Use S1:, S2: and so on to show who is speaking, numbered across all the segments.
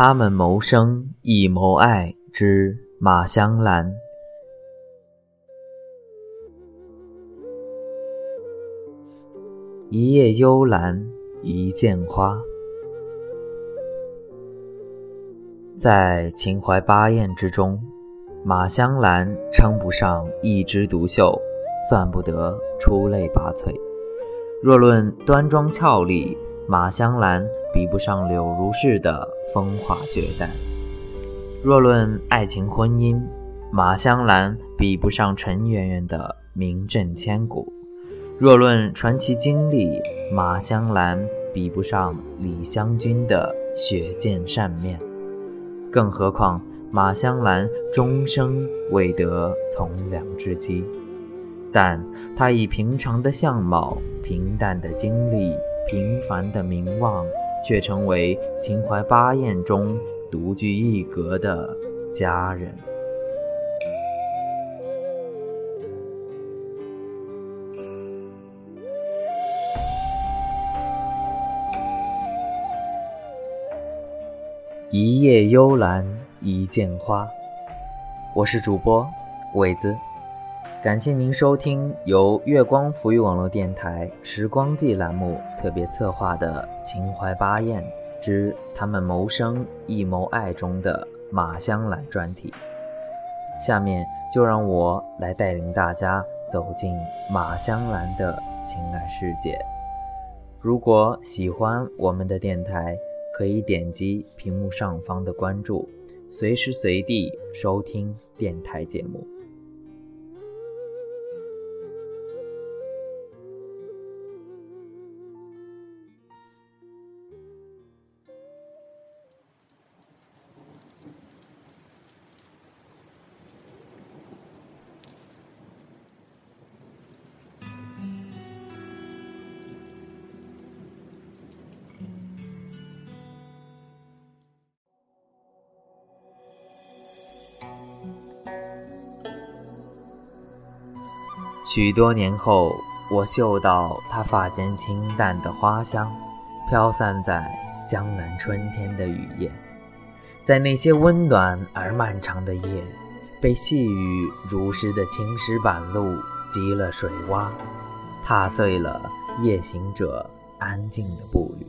S1: 他们谋生亦谋爱之马香兰。一夜幽兰，一见花。在秦淮八艳之中，马香兰称不上一枝独秀，算不得出类拔萃。若论端庄俏丽，马香兰比不上柳如是的风华绝代；若论爱情婚姻，马香兰比不上陈圆圆的名震千古。若论传奇经历，马香兰比不上李香君的血溅扇面，更何况马香兰终生未得从良之机。但她以平常的相貌、平淡的经历、平凡的名望，却成为秦淮八艳中独具一格的佳人。一夜幽兰，一见花。我是主播伟子，感谢您收听由月光浮语网络电台《时光记》栏目特别策划的《秦淮八艳之他们谋生亦谋爱》中的马香兰专题。下面就让我来带领大家走进马香兰的情感世界。如果喜欢我们的电台，可以点击屏幕上方的关注，随时随地收听电台节目。许多年后，我嗅到她发间清淡的花香，飘散在江南春天的雨夜。在那些温暖而漫长的夜，被细雨如湿的青石板路积了水洼，踏碎了夜行者安静的步履。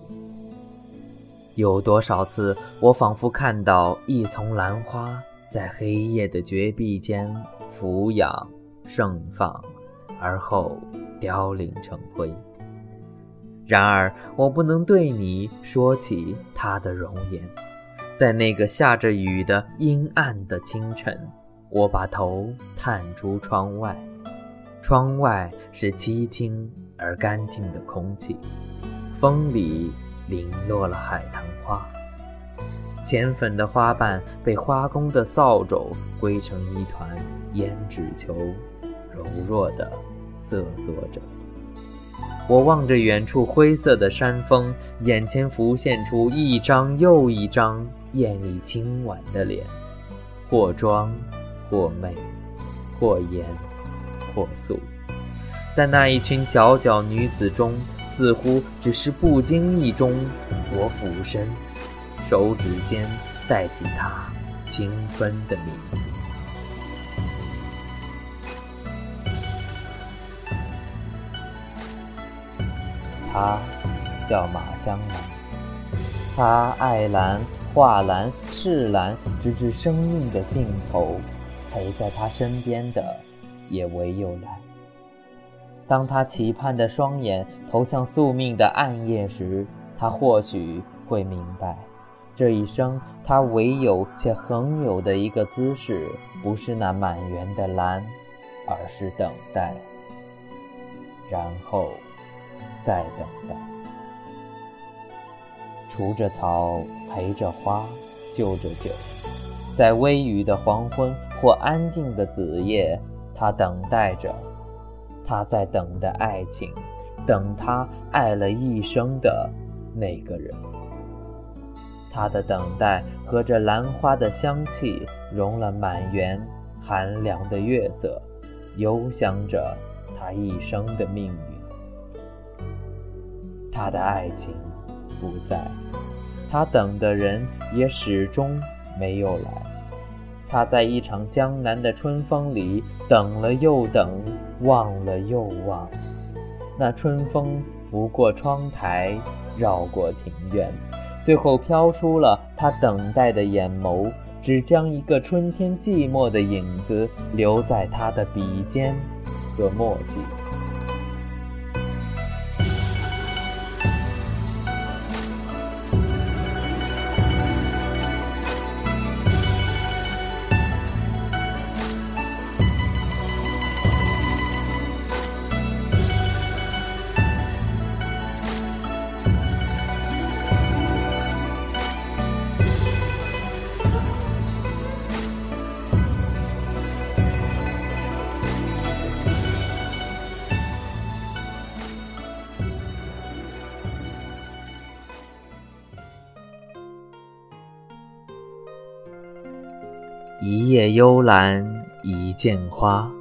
S1: 有多少次，我仿佛看到一丛兰花在黑夜的绝壁间俯仰盛放。而后凋零成灰。然而，我不能对你说起她的容颜。在那个下着雨的阴暗的清晨，我把头探出窗外，窗外是凄清而干净的空气，风里零落了海棠花，浅粉的花瓣被花工的扫帚归成一团胭脂球，柔弱的。瑟缩着，我望着远处灰色的山峰，眼前浮现出一张又一张艳丽清婉的脸，或妆，或媚，或颜，或素。在那一群皎皎女子中，似乎只是不经意中，我俯身，手指间带起她清芬的名字。他叫马香兰，他爱兰、画兰、是兰，直至生命的尽头，陪在他身边的也唯有兰。当他期盼的双眼投向宿命的暗夜时，他或许会明白，这一生他唯有且恒有的一个姿势，不是那满园的兰，而是等待，然后。在等待，除着草，陪着花，就着酒，在微雨的黄昏或安静的子夜，他等待着，他在等待爱情，等他爱了一生的那个人。他的等待和这兰花的香气，融了满园寒凉的月色，幽香着他一生的命运。他的爱情不在，他等的人也始终没有来。他在一场江南的春风里等了又等，望了又望。那春风拂过窗台，绕过庭院，最后飘出了他等待的眼眸，只将一个春天寂寞的影子留在他的笔尖和墨迹。一叶幽兰一见花，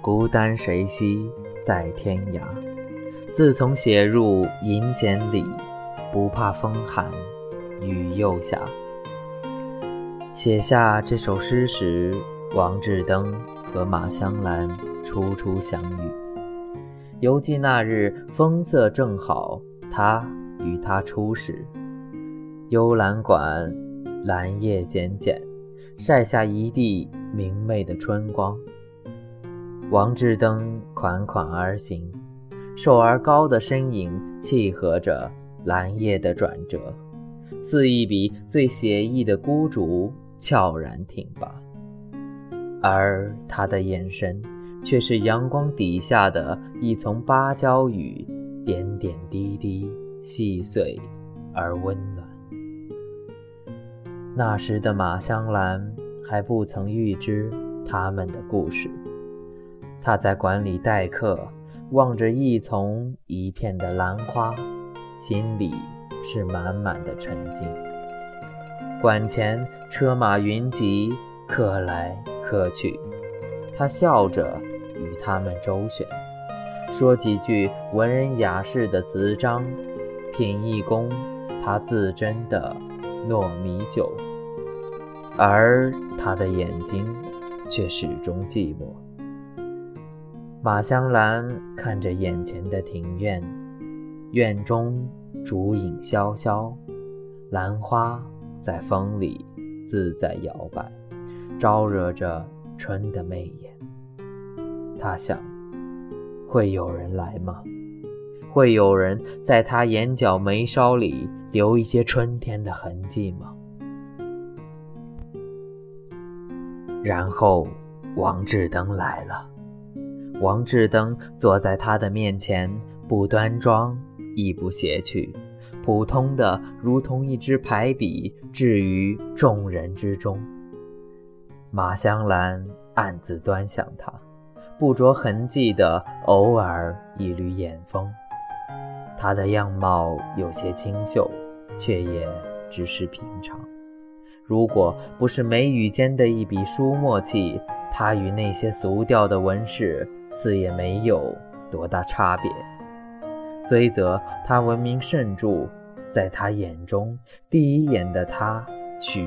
S1: 孤单谁惜在天涯？自从写入银笺里，不怕风寒雨又下。写下这首诗时，王志登和马香兰初初相遇。犹记那日风色正好，他与她初识。幽兰馆，兰叶简简。晒下一地明媚的春光。王志登款款而行，瘦而高的身影契合着蓝叶的转折，似一笔最写意的孤竹悄然挺拔。而他的眼神，却是阳光底下的一丛芭蕉雨，点点滴滴，细碎而温。那时的马香兰还不曾预知他们的故事。她在馆里待客，望着一丛一片的兰花，心里是满满的沉静。馆前车马云集，客来客去，他笑着与他们周旋，说几句文人雅士的词章，品一功他自斟的。糯米酒，而他的眼睛却始终寂寞。马香兰看着眼前的庭院，院中竹影萧萧，兰花在风里自在摇摆，招惹着春的媚眼。他想，会有人来吗？会有人在他眼角眉梢里？留一些春天的痕迹吗？然后王志登来了。王志登坐在他的面前，不端庄，亦不邪趣，普通的如同一支排笔，置于众人之中。马香兰暗自端详他，不着痕迹的偶尔一缕眼风。他的样貌有些清秀。却也只是平常。如果不是眉宇间的一笔书墨气，他与那些俗调的文士似也没有多大差别。虽则他闻名甚著，在他眼中，第一眼的他，娶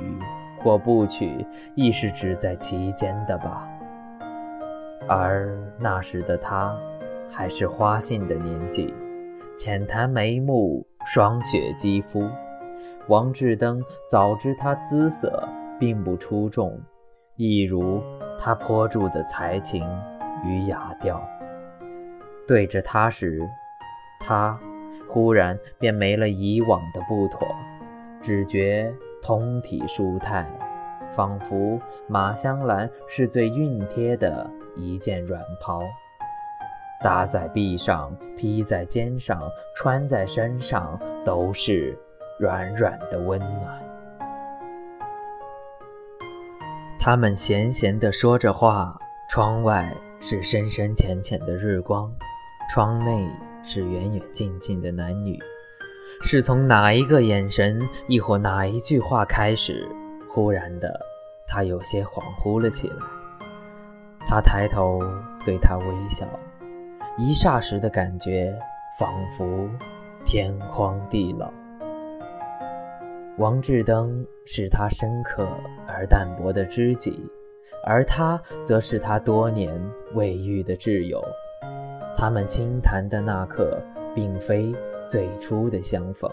S1: 或不娶，亦是只在其间的吧。而那时的他，还是花信的年纪，浅谈眉目。霜雪肌肤，王志登早知他姿色并不出众，一如他颇著的才情与雅调。对着他时，他忽然便没了以往的不妥，只觉通体舒泰，仿佛马香兰是最熨贴的一件软袍。搭在臂上，披在肩上，穿在身上，都是软软的温暖。他们闲闲地说着话，窗外是深深浅浅的日光，窗内是远远近近的男女。是从哪一个眼神，亦或哪一句话开始，忽然的，他有些恍惚了起来。他抬头对他微笑。一霎时的感觉，仿佛天荒地老。王志登是他深刻而淡薄的知己，而他则是他多年未遇的挚友。他们轻谈的那刻，并非最初的相逢，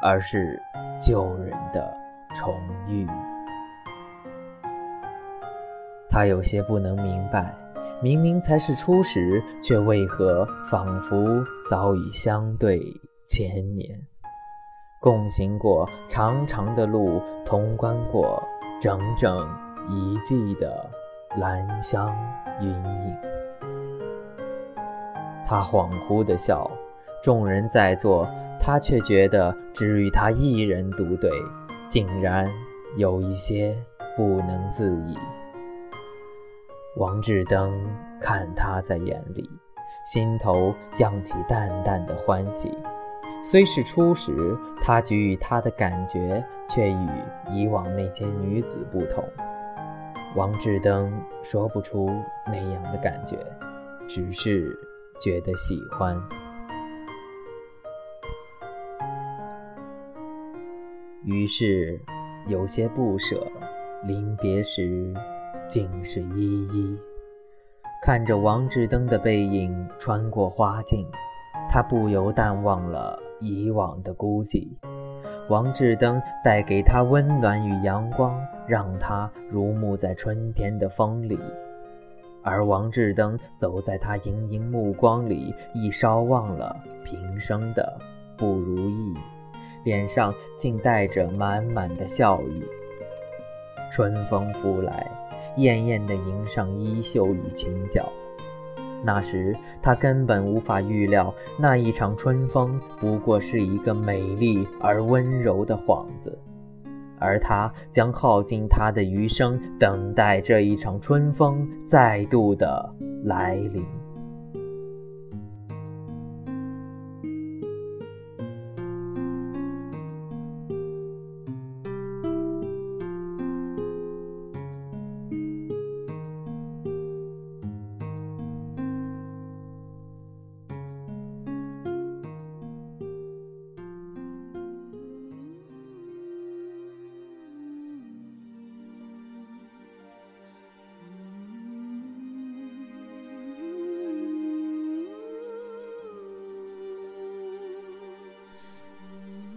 S1: 而是旧人的重遇。他有些不能明白，明明才是初识，却为何仿佛早已相对千年，共行过长长的路，同观过整整一季的兰香云影。他恍惚的笑，众人在座，他却觉得只与他一人独对，竟然有一些不能自已。王志登看他在眼里，心头漾起淡淡的欢喜。虽是初识，他给予他的感觉却与以往那些女子不同。王志登说不出那样的感觉，只是。觉得喜欢，于是有些不舍。临别时，竟是依依。看着王志登的背影穿过花径，他不由淡忘了以往的孤寂。王志登带给他温暖与阳光，让他如沐在春天的风里。而王志登走在他盈盈目光里，亦稍忘了平生的不如意，脸上竟带着满满的笑意。春风拂来，艳艳地迎上衣袖与裙角。那时他根本无法预料，那一场春风不过是一个美丽而温柔的幌子。而他将耗尽他的余生，等待这一场春风再度的来临。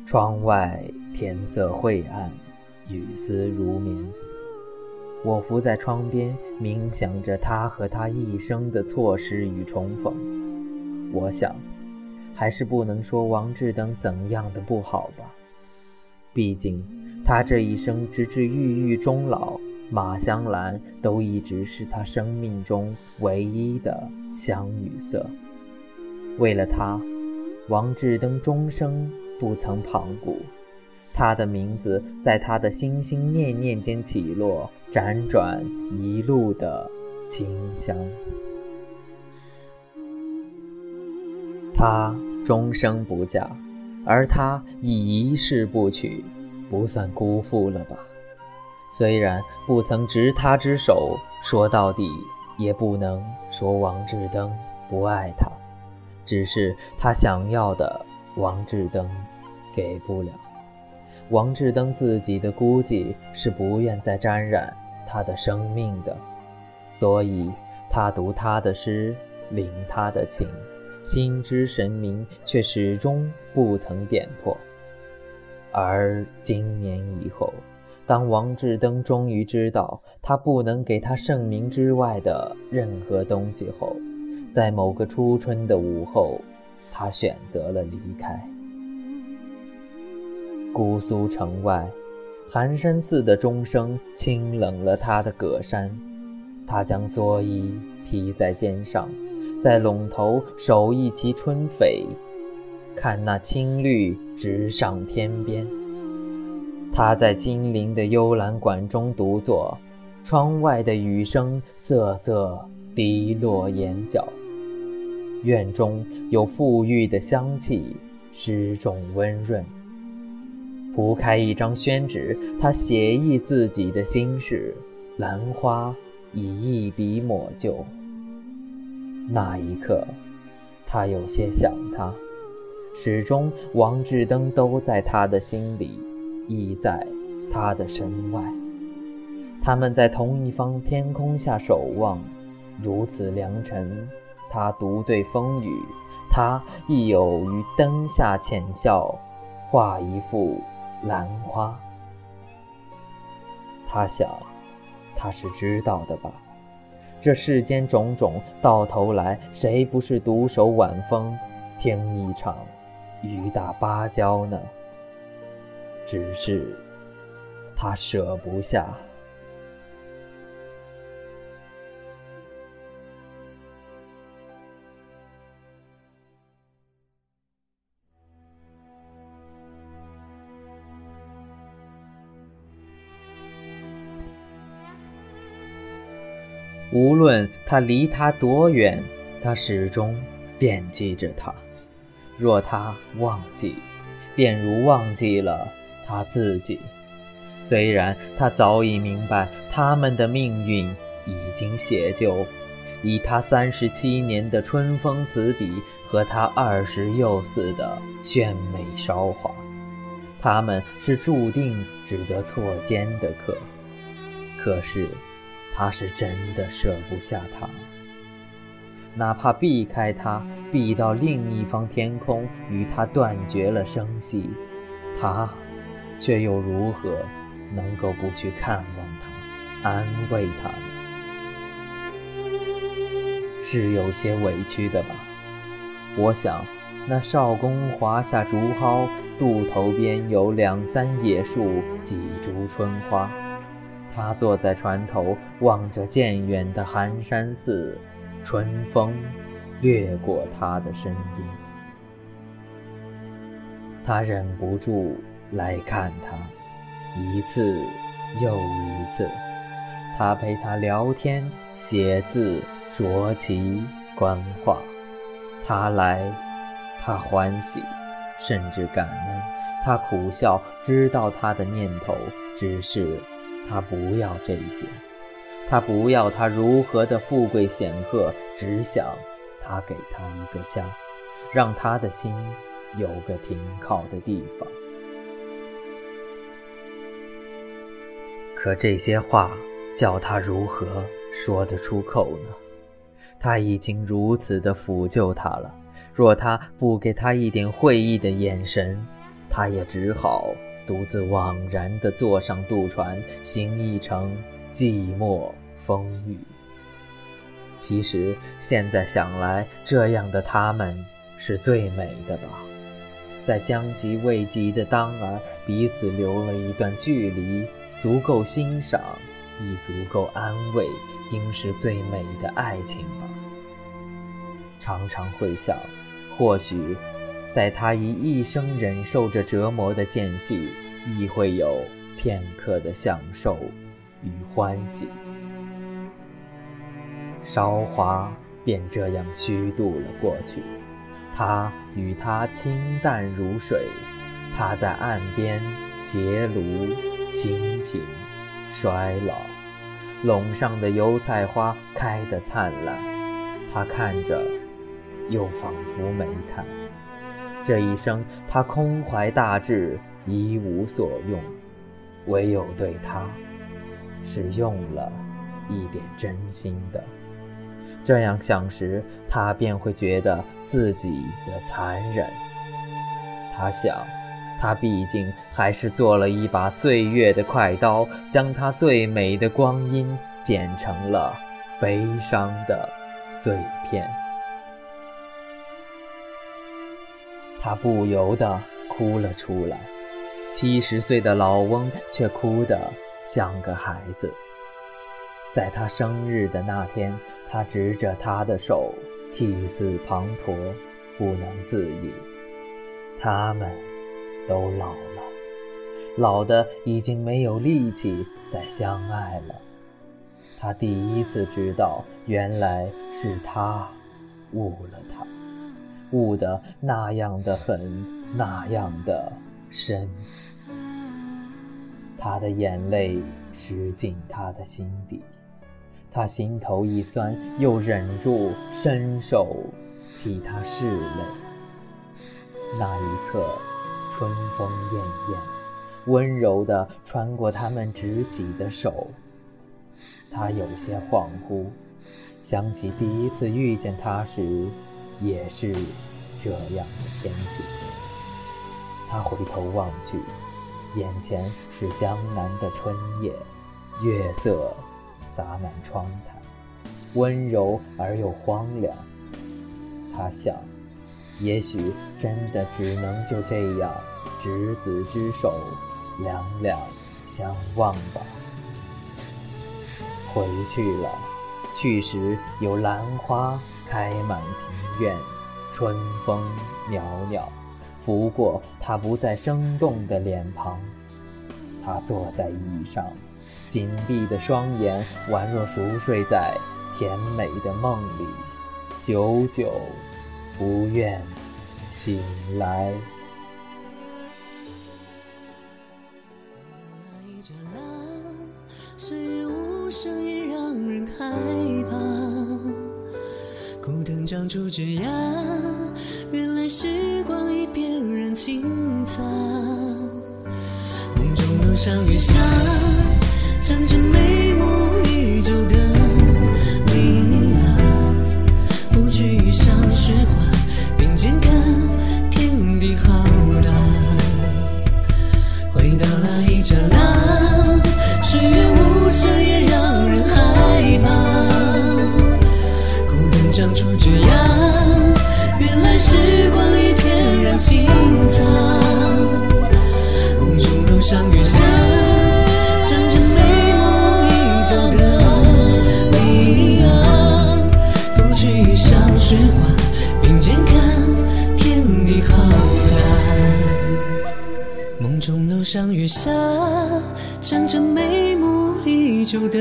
S1: 窗外天色晦暗，雨丝如绵。我伏在窗边，冥想着他和他一生的错失与重逢。我想，还是不能说王志登怎样的不好吧。毕竟，他这一生直至郁郁终老，马香兰都一直是他生命中唯一的香女色。为了他，王志登终生。不曾旁顾，他的名字在他的心心念念间起落，辗转一路的清香。他终生不嫁，而他亦一世不娶，不算辜负了吧？虽然不曾执他之手，说到底也不能说王志登不爱他，只是他想要的。王志登给不了，王志登自己的估计是不愿再沾染他的生命的，所以他读他的诗，领他的情，心知神明，却始终不曾点破。而今年以后，当王志登终于知道他不能给他盛名之外的任何东西后，在某个初春的午后。他选择了离开。姑苏城外，寒山寺的钟声清冷了他的葛衫。他将蓑衣披在肩上，在陇头守一骑春翡，看那青绿直上天边。他在金陵的幽兰馆中独坐，窗外的雨声瑟瑟滴落眼角。院中有馥郁的香气，湿重温润。铺开一张宣纸，他写意自己的心事，兰花已一笔抹就。那一刻，他有些想他。始终，王志登都在他的心里，亦在他的身外。他们在同一方天空下守望，如此良辰，他独对风雨，他亦有于灯下浅笑，画一幅兰花。他想，他是知道的吧？这世间种种，到头来谁不是独守晚风，听一场雨打芭蕉呢？只是他舍不下。无论他离他多远，他始终惦记着他。若他忘记，便如忘记了他自己。虽然他早已明白他们的命运已经写就，以他三十七年的春风词笔和他二十幼岁的炫美韶华，他们是注定只得错肩的客。可是。他是真的舍不下他，哪怕避开他，避到另一方天空，与他断绝了声息，他却又如何能够不去看望他，安慰他呢？是有些委屈的吧？我想，那少公华下竹蒿，渡头边有两三野树，几株春花。他坐在船头，望着渐远的寒山寺，春风掠过他的身边，他忍不住来看他，一次又一次。他陪他聊天、写字、着棋、观画。他来，他欢喜，甚至感恩；他苦笑，知道他的念头只是。他不要这些，他不要他如何的富贵显赫，只想他给他一个家，让他的心有个停靠的地方。可这些话叫他如何说得出口呢？他已经如此的抚救他了，若他不给他一点会意的眼神，他也只好。独自惘然地坐上渡船，行一程寂寞风雨。其实现在想来，这样的他们是最美的吧？在将及未及的当儿，彼此留了一段距离，足够欣赏，亦足够安慰，应是最美的爱情吧。常常会想，或许。在他以一生忍受着折磨的间隙，亦会有片刻的享受与欢喜。韶华便这样虚度了过去，他与他清淡如水，他在岸边结庐清贫衰老，垄上的油菜花开得灿烂，他看着，又仿佛没看。这一生，他空怀大志，一无所用，唯有对他，是用了一点真心的。这样想时，他便会觉得自己的残忍。他想，他毕竟还是做了一把岁月的快刀，将他最美的光阴剪成了悲伤的碎片。他不由得哭了出来，七十岁的老翁却哭得像个孩子。在他生日的那天，他执着他的手，涕泗滂沱，不能自已。他们都老了，老的已经没有力气再相爱了。他第一次知道，原来是他误了他。悟得那样的狠，那样的深。他的眼泪湿进他的心底，他心头一酸，又忍住伸手替他拭泪。那一刻，春风艳艳，温柔地穿过他们执起的手。他有些恍惚，想起第一次遇见他时，也是这样的天气。他回头望去，眼前是江南的春夜，月色洒满窗台，温柔而又荒凉。他想，也许真的只能就这样执子之手，两两相望吧。回去了，去时有兰花开满庭院，春风袅袅，拂过他不再生动的脸庞。他坐在椅上，紧闭的双眼宛若熟睡在甜美的梦里，久久。不愿醒来。
S2: 岁月无声也让人害怕。枯藤长出枝桠，原来时光已翩然青草。梦中楼上月下，站着眉目依旧的旧的